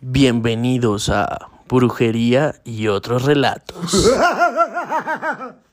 Bienvenidos a Brujería y otros relatos.